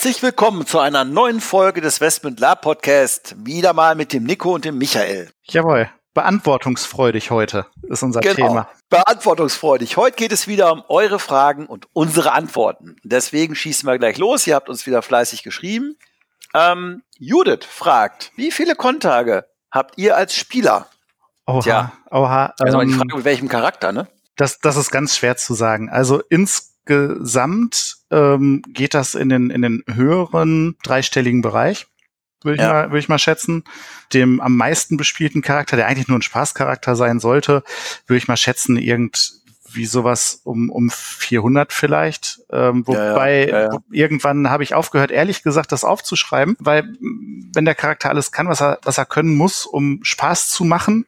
Herzlich willkommen zu einer neuen Folge des Westmund Lab Podcast. Wieder mal mit dem Nico und dem Michael. Jawohl. Beantwortungsfreudig heute ist unser genau. Thema. Beantwortungsfreudig. Heute geht es wieder um eure Fragen und unsere Antworten. Deswegen schießen wir gleich los. Ihr habt uns wieder fleißig geschrieben. Ähm, Judith fragt, wie viele Kontage habt ihr als Spieler? Oha, Tja. oha. Also ähm, die Frage, mit welchem Charakter, ne? das, das ist ganz schwer zu sagen. Also insgesamt ähm, geht das in den, in den höheren dreistelligen Bereich, würde ich, Ja. mal, würde ich mal schätzen. Dem am meisten bespielten Charakter, der eigentlich nur ein Spaßcharakter sein sollte, würde ich mal schätzen, irgendwie sowas um, um 400 vielleicht. Ähm, wobei ja, ja. irgendwann habe ich aufgehört, ehrlich gesagt, das aufzuschreiben, weil wenn der Charakter alles kann, was er, was er können muss, um Spaß zu machen,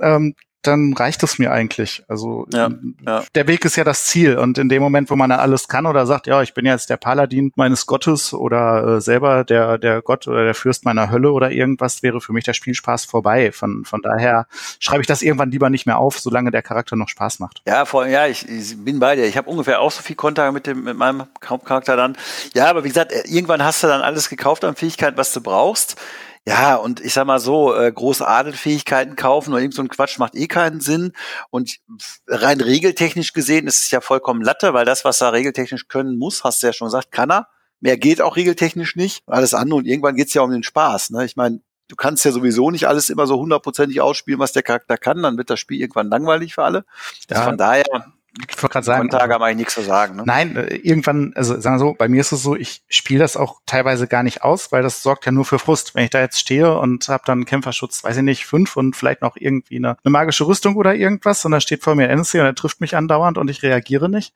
ähm, dann reicht es mir eigentlich. Also Ja, ähm, ja. der Weg ist ja das Ziel. Und in dem Moment, wo man dann alles kann oder sagt, ja, ich bin jetzt der Paladin meines Gottes oder äh, selber der, der Gott oder der Fürst meiner Hölle oder irgendwas, wäre für mich der Spielspaß vorbei. Von, von daher schreibe ich das irgendwann lieber nicht mehr auf, solange der Charakter noch Spaß macht. Ja, vor allem, ja, ich, ich bin bei dir. Ich habe ungefähr auch so viel Kontakte mit dem, mit meinem Hauptcharakter dann. Ja, aber wie gesagt, äh, irgendwann hast du dann alles gekauft an Fähigkeiten, was du brauchst. Ja, und ich sag mal so, äh, große Adelfähigkeiten kaufen oder irgend so ein Quatsch macht eh keinen Sinn. Und rein regeltechnisch gesehen ist es ja vollkommen Latte, weil das, was er regeltechnisch können muss, hast du ja schon gesagt, kann er. Mehr geht auch regeltechnisch nicht. Alles andere. Und irgendwann geht's ja um den Spaß. Ne? Ich meine, du kannst ja sowieso nicht alles immer so hundertprozentig ausspielen, was der Charakter kann. Dann wird das Spiel irgendwann langweilig für alle. Also Ja, von daher, Ich wollte gerade sagen, Kontage haben eigentlich nichts zu sagen. Ne? Nein, äh, irgendwann, also sagen wir so, bei mir ist es so, ich spiele das auch teilweise gar nicht aus, weil das sorgt ja nur für Frust. Wenn ich da jetzt stehe und habe dann Kämpferschutz, weiß ich nicht, fünf und vielleicht noch irgendwie eine, eine magische Rüstung oder irgendwas und da steht vor mir ein NSC und er trifft mich andauernd und ich reagiere nicht,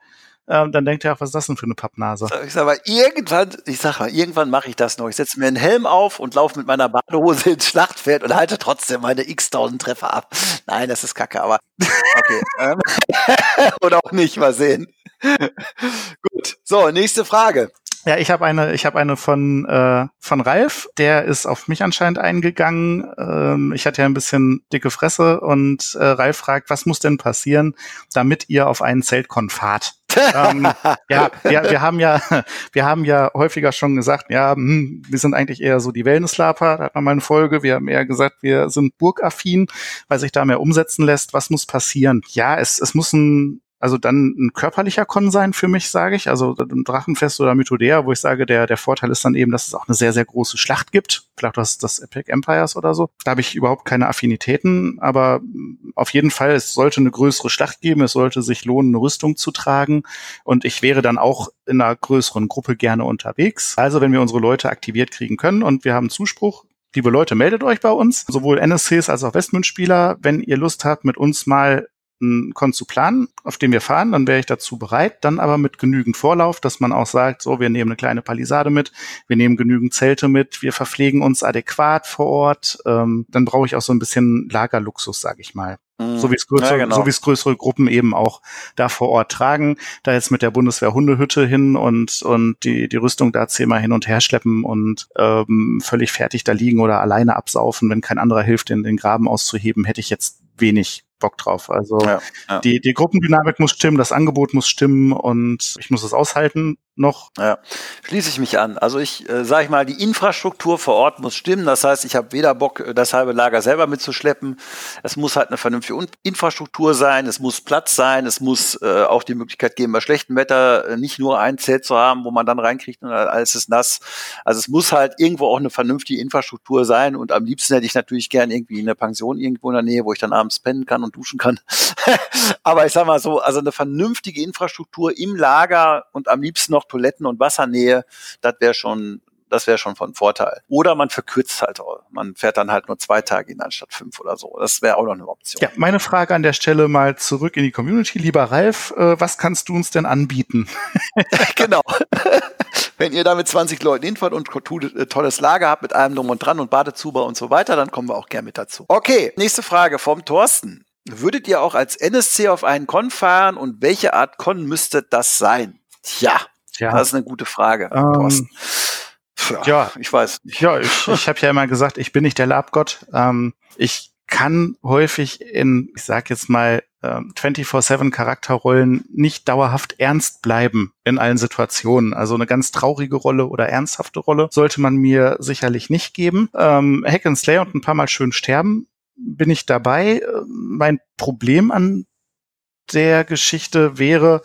ähm, dann denkt er auch, was ist das denn für eine Pappnase? Ich sag mal, irgendwann, ich sag mal, irgendwann mache ich das noch. Ich setze mir einen Helm auf und laufe mit meiner Badehose ins Schlachtfeld und halte trotzdem meine x-tausend Treffer ab. Nein, das ist kacke, aber okay. ähm, Oder auch nicht, mal sehen. Gut, so, nächste Frage. Ja, ich habe eine, ich habe eine von äh, von Ralf. Der ist auf mich anscheinend eingegangen. Ähm, ich hatte ja ein bisschen dicke Fresse und äh, Ralf fragt, was muss denn passieren, damit ihr auf einen Zeltkon fahrt? Ähm, ja, wir, wir haben ja, wir haben ja häufiger schon gesagt, ja, hm, wir sind eigentlich eher so die Wellnesslaper. Da hat man mal eine Folge. Wir haben eher gesagt, wir sind burgaffin, weil sich da mehr umsetzen lässt. Was muss passieren? Ja, es, es muss ein also dann ein körperlicher Con sein für mich, sage ich. Also ein Drachenfest oder Mythodea, wo ich sage, der, der Vorteil ist dann eben, dass es auch eine sehr, sehr große Schlacht gibt. Vielleicht das, das Epic Empires oder so. Da habe ich überhaupt keine Affinitäten, aber auf jeden Fall, es sollte eine größere Schlacht geben. Es sollte sich lohnen, eine Rüstung zu tragen. Und ich wäre dann auch in einer größeren Gruppe gerne unterwegs. Also wenn wir unsere Leute aktiviert kriegen können und wir haben Zuspruch, Liebe Leute, meldet euch bei uns, sowohl NSCs als auch Westmund-Spieler, wenn ihr Lust habt, mit uns mal einen Con zu planen, auf dem wir fahren, dann wäre ich dazu bereit, dann aber mit genügend Vorlauf, dass man auch sagt, so, wir nehmen eine kleine Palisade mit, wir nehmen genügend Zelte mit, wir verpflegen uns adäquat vor Ort, ähm, dann brauche ich auch so ein bisschen Lagerluxus, sage ich mal. So wie es größere, Ja, genau. so wie es größere Gruppen eben auch da vor Ort tragen, da jetzt mit der Bundeswehr Hundehütte hin und und die die Rüstung da zehnmal hin und her schleppen und ähm, völlig fertig da liegen oder alleine absaufen, wenn kein anderer hilft, den den Graben auszuheben, hätte ich jetzt wenig Bock drauf. Also Ja, ja. die die Gruppendynamik muss stimmen, das Angebot muss stimmen und ich muss es aushalten noch. Ja, schließe ich mich an. Also ich äh, sage ich mal, die Infrastruktur vor Ort muss stimmen. Das heißt, ich habe weder Bock, äh, das halbe Lager selber mitzuschleppen. Es muss halt eine vernünftige Infrastruktur sein. Es muss Platz sein. Es muss äh, auch die Möglichkeit geben, bei schlechtem Wetter äh, nicht nur ein Zelt zu haben, wo man dann reinkriegt und alles ist nass. Also es muss halt irgendwo auch eine vernünftige Infrastruktur sein. Und am liebsten hätte ich natürlich gern irgendwie eine Pension irgendwo in der Nähe, wo ich dann abends pennen kann und duschen kann. Aber ich sag mal so, also eine vernünftige Infrastruktur im Lager und am liebsten noch Toiletten und Wassernähe, das wäre schon, Das wäre schon von Vorteil. Oder man verkürzt halt, man fährt dann halt nur zwei Tage hin anstatt fünf oder so. Das wäre auch noch eine Option. Ja, meine Frage an der Stelle mal zurück in die Community. Lieber Ralf, äh, was kannst du uns denn anbieten? genau. Wenn ihr da mit 20 Leuten hinfahrt und äh, tolles Lager habt mit allem drum und dran und Badezuber und so weiter, dann kommen wir auch gern mit dazu. Okay, nächste Frage vom Thorsten. Würdet ihr auch als NSC auf einen Con fahren und welche Art Con müsste das sein? Tja, Tja. das ist eine gute Frage, ähm, Thorsten. Ja, ja, ich weiß nicht. Ja, ich, ich habe ja immer gesagt, ich bin nicht der Labgott. Ähm, ich kann häufig in, ich sag jetzt mal, 24-7 ähm, Charakterrollen nicht dauerhaft ernst bleiben in allen Situationen. Also eine ganz traurige Rolle oder ernsthafte Rolle sollte man mir sicherlich nicht geben. Ähm, Hack and Slay und ein paar Mal schön sterben bin ich dabei. Mein Problem an der Geschichte wäre,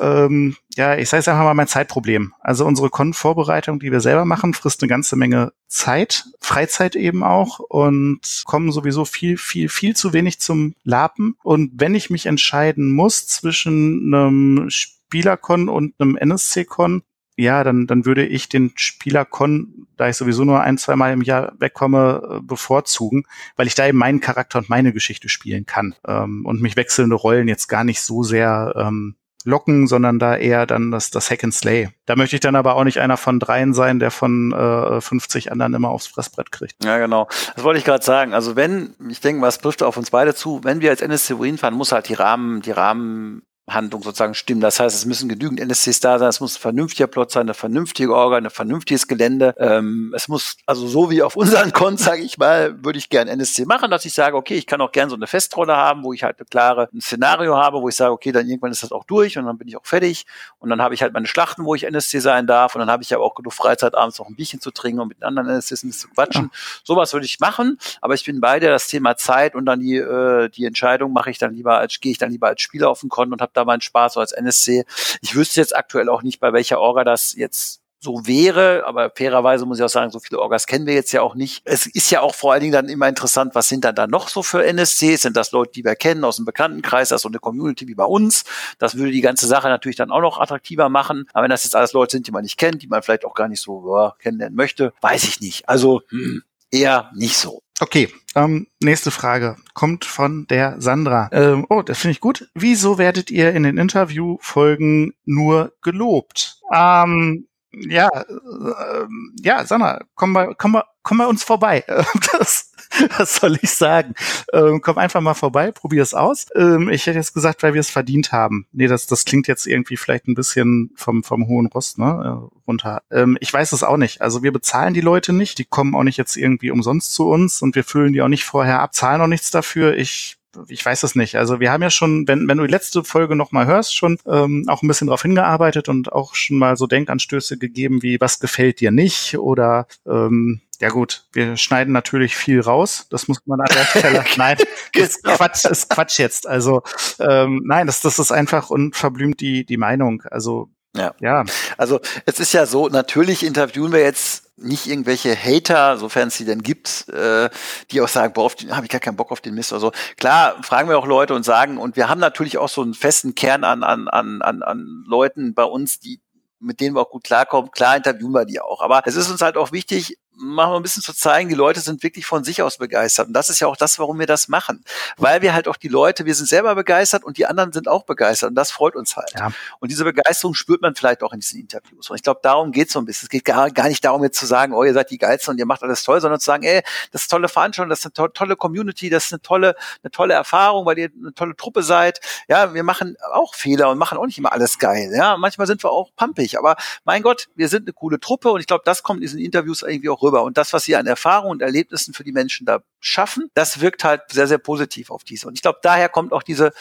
ähm, ja, ich sage es einfach mal mein Zeitproblem. Also unsere Con-Vorbereitung, die wir selber machen, frisst eine ganze Menge Zeit, Freizeit eben auch und kommen sowieso viel, viel, viel zu wenig zum Lapen. Und wenn ich mich entscheiden muss zwischen einem Spielercon und einem NSC-Con, ja, dann, dann würde ich den Spieler-Con, da ich sowieso nur ein, zwei Mal im Jahr wegkomme, äh, bevorzugen, weil ich da eben meinen Charakter und meine Geschichte spielen kann ähm, und mich wechselnde Rollen jetzt gar nicht so sehr ähm, locken, sondern da eher dann das, das Hack and Slay. Da möchte ich dann aber auch nicht einer von dreien sein, der von äh, 50 anderen immer aufs Fressbrett kriegt. Ja, genau. Das wollte ich gerade sagen. Also wenn, ich denke, was trifft auf uns beide zu, wenn wir als NSC fahren, muss halt die Rahmen, die Rahmen Handlung sozusagen stimmen. Das heißt, es müssen genügend NSCs da sein, es muss ein vernünftiger Plot sein, eine vernünftige Orga, ein vernünftiges Gelände. Ähm, es muss, also so wie auf unseren Cons, sage ich mal, würde ich gerne NSC machen, dass ich sage, okay, ich kann auch gerne so eine Festrolle haben, wo ich halt eine klare ein Szenario habe, wo ich sage, okay, dann irgendwann ist das auch durch und dann bin ich auch fertig. Und dann habe ich halt meine Schlachten, wo ich NSC sein darf. Und dann habe ich aber auch genug Freizeit, abends noch ein Bierchen zu trinken und mit anderen NSCs ein bisschen zu quatschen. Ja. Sowas würde ich machen, aber ich bin bei dir, das Thema Zeit und dann die, äh, die Entscheidung mache ich dann lieber als, gehe ich dann lieber als Spieler auf den Con und habe da meinen Spaß so als NSC. Ich wüsste jetzt aktuell auch nicht, bei welcher Orga das jetzt so wäre, aber fairerweise muss ich auch sagen, so viele Orgas kennen wir jetzt ja auch nicht. Es ist ja auch vor allen Dingen dann immer interessant, was sind dann da noch so für NSCs? Sind das Leute, die wir kennen aus dem Bekanntenkreis, das so eine Community wie bei uns? Das würde die ganze Sache natürlich dann auch noch attraktiver machen. Aber wenn das jetzt alles Leute sind, die man nicht kennt, die man vielleicht auch gar nicht so ja, kennenlernen möchte, weiß ich nicht. Also hm, eher nicht so. Okay, ähm, nächste Frage kommt von der Sandra. Ähm, oh, das finde ich gut. Wieso werdet ihr in den Interviewfolgen nur gelobt? Ähm, ja, äh, ja, Sandra, komm bei, komm bei, komm bei uns vorbei. das, was soll ich sagen? Ähm, komm einfach mal vorbei, probier es aus. Ähm, ich hätte jetzt gesagt, weil wir es verdient haben. Nee, das, das klingt jetzt irgendwie vielleicht ein bisschen vom, vom hohen Rost, ne, äh, runter. Ähm, ich weiß es auch nicht. Also wir bezahlen die Leute nicht. Die kommen auch nicht jetzt irgendwie umsonst zu uns und wir füllen die auch nicht vorher ab, zahlen auch nichts dafür. Ich ich weiß es nicht. Also wir haben ja schon, wenn, wenn du die letzte Folge nochmal hörst, schon ähm, auch ein bisschen darauf hingearbeitet und auch schon mal so Denkanstöße gegeben, wie was gefällt dir nicht oder ähm, ja gut, wir schneiden natürlich viel raus. Das muss man an der Stelle. nein, ist genau. Quatsch, ist Quatsch jetzt. Also ähm, nein, das, das ist einfach unverblümt die die Meinung. Also ja. ja. Also es ist ja so, natürlich interviewen wir jetzt nicht irgendwelche Hater, sofern es sie denn gibt, äh, die auch sagen, boah, auf den habe ich gar keinen Bock auf den Mist oder so. Klar, fragen wir auch Leute und sagen, und wir haben natürlich auch so einen festen Kern an, an, an, an, an Leuten bei uns, die mit denen wir auch gut klarkommen. Klar interviewen wir die auch. Aber es ist uns halt auch wichtig, machen wir ein bisschen zu zeigen, die Leute sind wirklich von sich aus begeistert. Und das ist ja auch das, warum wir das machen. Weil wir halt auch die Leute, wir sind selber begeistert und die anderen sind auch begeistert. Und das freut uns halt. Ja. Und diese Begeisterung spürt man vielleicht auch in diesen Interviews. Und ich glaube, darum geht es so ein bisschen. Es geht gar, gar nicht darum, jetzt zu sagen, oh, ihr seid die Geilsten und ihr macht alles toll, sondern zu sagen, ey, das ist tolle Veranstaltung, das ist eine to tolle Community, das ist eine tolle, eine tolle Erfahrung, weil ihr eine tolle Truppe seid. Ja, wir machen auch Fehler und machen auch nicht immer alles geil. Ja, manchmal sind wir auch pumpig. Aber mein Gott, wir sind eine coole Truppe und ich glaube, das kommt in diesen Interviews irgendwie auch rüber. Und das, was sie an Erfahrung und Erlebnissen für die Menschen da schaffen, das wirkt halt sehr, sehr positiv auf diese. Und ich glaube, daher kommt auch diese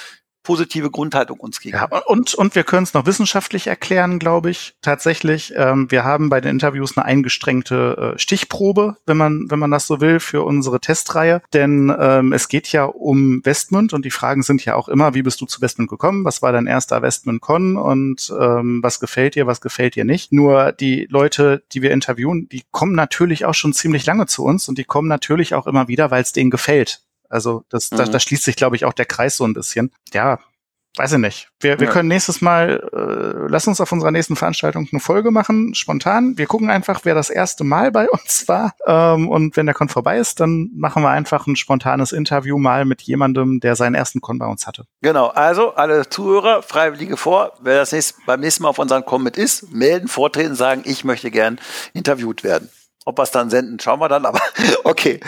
positive Grundhaltung uns gegenüber. Ja, und, und wir können es noch wissenschaftlich erklären, glaube ich, tatsächlich. Ähm, wir haben bei den Interviews eine eingestrengte äh, Stichprobe, wenn man, wenn man das so will, für unsere Testreihe. Denn ähm, es geht ja um Westmund und die Fragen sind ja auch immer, wie bist du zu Westmund gekommen? Was war dein erster Westmund-Con und ähm, was gefällt dir, was gefällt dir nicht? Nur die Leute, die wir interviewen, die kommen natürlich auch schon ziemlich lange zu uns und die kommen natürlich auch immer wieder, weil es denen gefällt. Also das, mhm. da, da schließt sich, glaube ich, auch der Kreis so ein bisschen. Ja, weiß ich nicht. Wir, wir Ja. können nächstes Mal, äh, lass uns auf unserer nächsten Veranstaltung eine Folge machen, spontan. Wir gucken einfach, wer das erste Mal bei uns war. Ähm, und wenn der Con vorbei ist, dann machen wir einfach ein spontanes Interview mal mit jemandem, der seinen ersten Con bei uns hatte. Genau, also alle Zuhörer, Freiwillige vor, wer das nächste, beim nächsten Mal auf unseren Comment ist, melden, vortreten, sagen, ich möchte gern interviewt werden. Ob wir es dann senden, schauen wir dann, aber okay.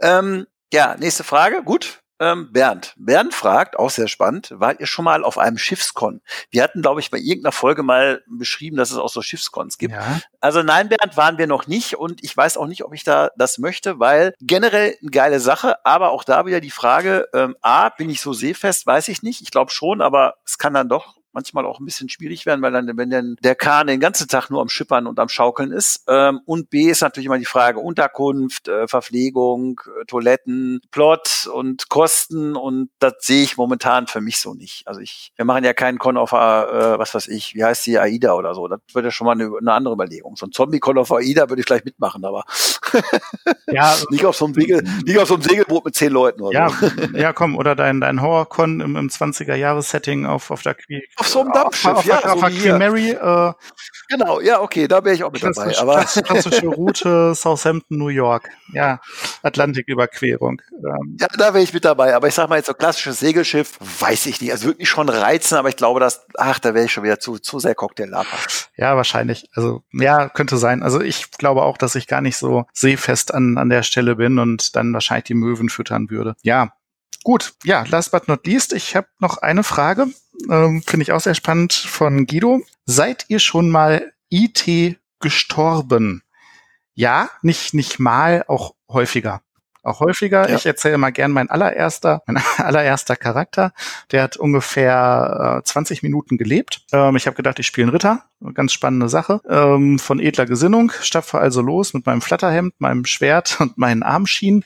Ähm, ja, nächste Frage, gut. Ähm, Bernd. Bernd fragt, auch sehr spannend, wart ihr schon mal auf einem Schiffskon? Wir hatten, glaube ich, bei irgendeiner Folge mal beschrieben, dass es auch so Schiffskons gibt. Ja. Also nein, Bernd, waren wir noch nicht und ich weiß auch nicht, ob ich da das möchte, weil generell eine geile Sache, aber auch da wieder die Frage, ähm, A, bin ich so seefest, weiß ich nicht. Ich glaube schon, aber es kann dann doch manchmal auch ein bisschen schwierig werden, weil dann, wenn dann der Kahn den ganzen Tag nur am Schippern und am Schaukeln ist. Ähm, und B ist natürlich immer die Frage Unterkunft, äh, Verpflegung, äh, Toiletten, Plot und Kosten und das sehe ich momentan für mich so nicht. Also ich, wir machen ja keinen Con auf, äh, was weiß ich, wie heißt die, AIDA oder so. Das wird ja schon mal eine, eine andere Überlegung. So ein Zombie-Con auf AIDA würde ich vielleicht mitmachen, aber Ja, nicht auf so einem Segel, nicht auf so einem Segelboot mit zehn Leuten oder ja, so. ja, komm, oder dein, dein Horrorcon im, im 20er-Jahres-Setting auf, auf der Queen. Auf so einem auf, Dampfschiff, auf, ja, auf, auf so der Queen. Mary, äh, Genau, ja, okay, da wäre ich auch mit dabei. Aber klassisch, klassische Route Southampton, New York. Ja, Atlantiküberquerung. Ähm, Ja, da wäre ich mit dabei. Aber ich sag mal jetzt so klassisches Segelschiff, weiß ich nicht. Also würde mich schon reizen, aber ich glaube, dass, ach, da wäre ich schon wieder zu, zu sehr Cocktail-Lapa. Ja, wahrscheinlich. Also ja, könnte sein. Also ich glaube auch, dass ich gar nicht so seefest an, an der Stelle bin und dann wahrscheinlich die Möwen füttern würde. Ja, gut. Ja, last but not least, ich habe noch eine Frage. Ähm, Finde ich auch sehr spannend von Guido. Seid ihr schon mal IT gestorben? Ja, nicht, nicht mal, auch häufiger. Auch häufiger. Ja. Ich erzähle mal gern mein allererster, mein allererster Charakter. Der hat ungefähr äh, 20 Minuten gelebt. Ähm, ich habe gedacht, ich spiele einen Ritter. Ganz spannende Sache. Ähm, von edler Gesinnung. Stapfe also los mit meinem Flatterhemd, meinem Schwert und meinen Armschienen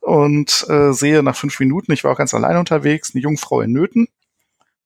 und äh, sehe nach fünf Minuten, ich war auch ganz allein unterwegs, eine Jungfrau in Nöten.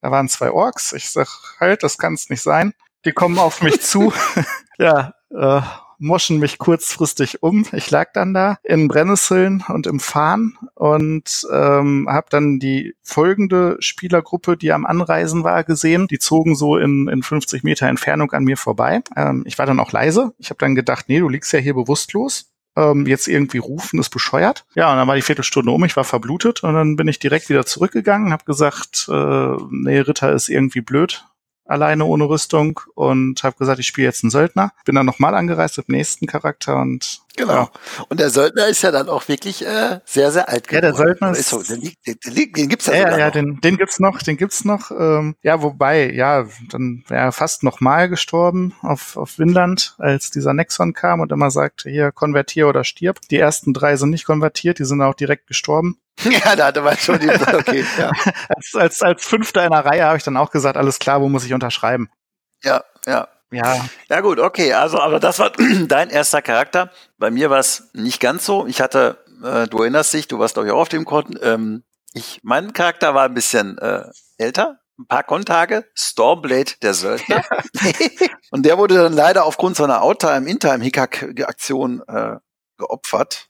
Da waren zwei Orks. Ich sag, halt, das kann's nicht sein. Die kommen auf mich zu. ja, äh, moschen mich kurzfristig um. Ich lag dann da in Brennnesseln und im Fahnen und ähm, habe dann die folgende Spielergruppe, die am Anreisen war, gesehen. Die zogen so in, in 50 Meter Entfernung an mir vorbei. Ähm, ich war dann auch leise. Ich habe dann gedacht, nee, du liegst ja hier bewusstlos. Ähm, jetzt irgendwie rufen ist bescheuert. Ja, und dann war die Viertelstunde um, ich war verblutet und dann bin ich direkt wieder zurückgegangen, habe gesagt, äh, nee, Ritter ist irgendwie blöd, alleine ohne Rüstung und habe gesagt, ich spiele jetzt einen Söldner. Bin dann nochmal angereist mit dem nächsten Charakter und Genau. Und der Söldner ist ja dann auch wirklich äh, sehr, sehr alt Ja, der geworden. Söldner ist- so, den, den, den, den gibt's ja, Ja, ja, ja, noch. den, den gibt's noch, den gibt's noch. Ähm, ja, wobei, ja, dann wäre er fast nochmal gestorben auf, auf Winland, als dieser Nexon kam und immer sagte, hier, konvertier oder stirb. Die ersten drei sind nicht konvertiert, die sind auch direkt gestorben. Ja, da hatte man schon die, okay, ja, Als, als, als Fünfter in der Reihe habe ich dann auch gesagt, alles klar, wo muss ich unterschreiben? ja, ja. Ja, Ja gut, okay, also aber das war dein erster Charakter. Bei mir war es nicht ganz so. Ich hatte, äh, du erinnerst dich, du warst glaube ich auch auf dem Konten. Ähm, ich, mein Charakter war ein bisschen äh, älter, ein paar Kontage, Stormblade der Söldner. Und der wurde dann leider aufgrund seiner Outtime, Intime-Hickhack-Aktion äh, geopfert.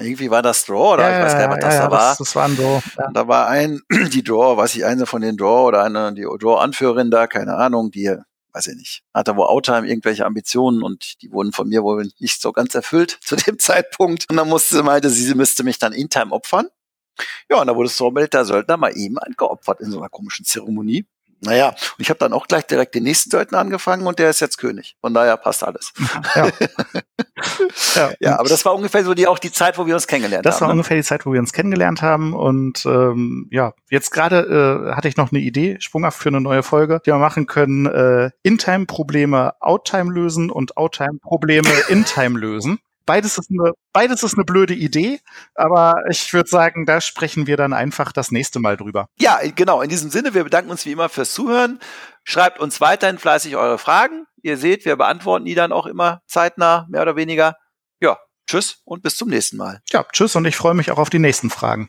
Irgendwie war das Draw oder ich weiß gar nicht, was das ja, da war. Das, das waren so. Ja. Und da war ein, die Draw, weiß ich, eine von den Draw oder eine, die Draw-Anführerin da, keine Ahnung, die, weiß ich nicht, hatte wohl Outtime irgendwelche Ambitionen und die wurden von mir wohl nicht so ganz erfüllt zu dem Zeitpunkt. Und dann musste sie, meinte sie, sie müsste mich dann in-time opfern. Ja, und da wurde Stormblade der Söldner mal eben geopfert in so einer komischen Zeremonie. Naja, und ich habe dann auch gleich direkt den nächsten Söldner angefangen und der ist jetzt König. Von daher passt alles. Ja. ja, Ja, aber das war ungefähr so die auch die Zeit, wo wir uns kennengelernt das war haben. ne? ungefähr die Zeit, wo wir uns kennengelernt haben. Und ähm, ja, jetzt gerade äh, hatte ich noch eine Idee, sprunghaft für eine neue Folge, die wir machen können, äh, In-Time-Probleme Out-Time lösen und Out-Time-Probleme In-Time lösen. Beides ist, eine, beides ist eine blöde Idee, aber ich würde sagen, da sprechen wir dann einfach das nächste Mal drüber. Ja, genau. In diesem Sinne, wir bedanken uns wie immer fürs Zuhören. Schreibt uns weiterhin fleißig eure Fragen. Ihr seht, wir beantworten die dann auch immer zeitnah, mehr oder weniger. Ja, tschüss und bis zum nächsten Mal. Ja, tschüss und ich freue mich auch auf die nächsten Fragen.